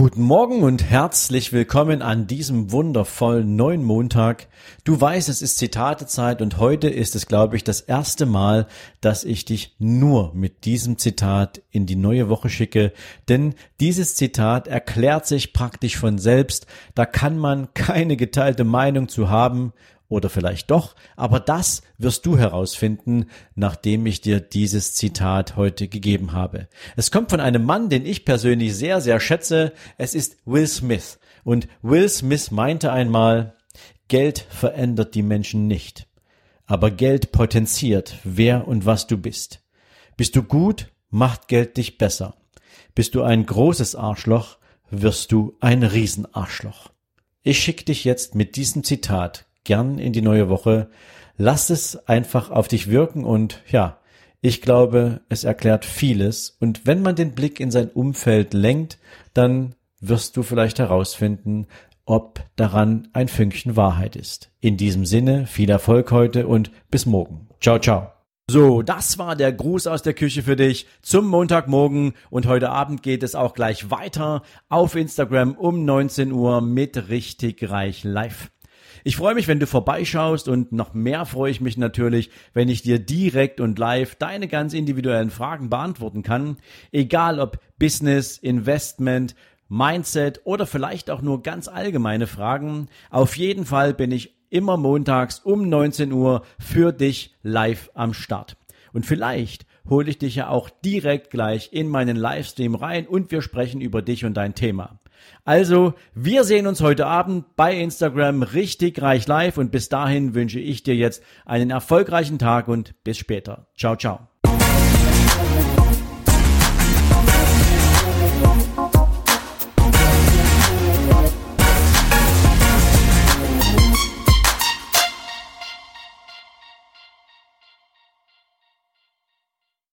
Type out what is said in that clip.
Guten Morgen und herzlich willkommen an diesem wundervollen neuen Montag. Du weißt, es ist Zitatezeit und heute ist es, glaube ich, das erste Mal, dass ich dich nur mit diesem Zitat in die neue Woche schicke, denn dieses Zitat erklärt sich praktisch von selbst, da kann man keine geteilte Meinung zu haben oder vielleicht doch, aber das wirst du herausfinden, nachdem ich dir dieses Zitat heute gegeben habe. Es kommt von einem Mann, den ich persönlich sehr, sehr schätze. Es ist Will Smith. Und Will Smith meinte einmal, Geld verändert die Menschen nicht, aber Geld potenziert, wer und was du bist. Bist du gut, macht Geld dich besser. Bist du ein großes Arschloch, wirst du ein Riesenarschloch. Ich schicke dich jetzt mit diesem Zitat gern in die neue Woche. Lass es einfach auf dich wirken und ja, ich glaube, es erklärt vieles. Und wenn man den Blick in sein Umfeld lenkt, dann wirst du vielleicht herausfinden, ob daran ein Fünkchen Wahrheit ist. In diesem Sinne, viel Erfolg heute und bis morgen. Ciao, ciao. So, das war der Gruß aus der Küche für dich zum Montagmorgen und heute Abend geht es auch gleich weiter auf Instagram um 19 Uhr mit richtig reich live. Ich freue mich, wenn du vorbeischaust und noch mehr freue ich mich natürlich, wenn ich dir direkt und live deine ganz individuellen Fragen beantworten kann. Egal ob Business, Investment, Mindset oder vielleicht auch nur ganz allgemeine Fragen. Auf jeden Fall bin ich immer montags um 19 Uhr für dich live am Start. Und vielleicht hole ich dich ja auch direkt gleich in meinen Livestream rein und wir sprechen über dich und dein Thema. Also, wir sehen uns heute Abend bei Instagram richtig reich live und bis dahin wünsche ich dir jetzt einen erfolgreichen Tag und bis später. Ciao, ciao.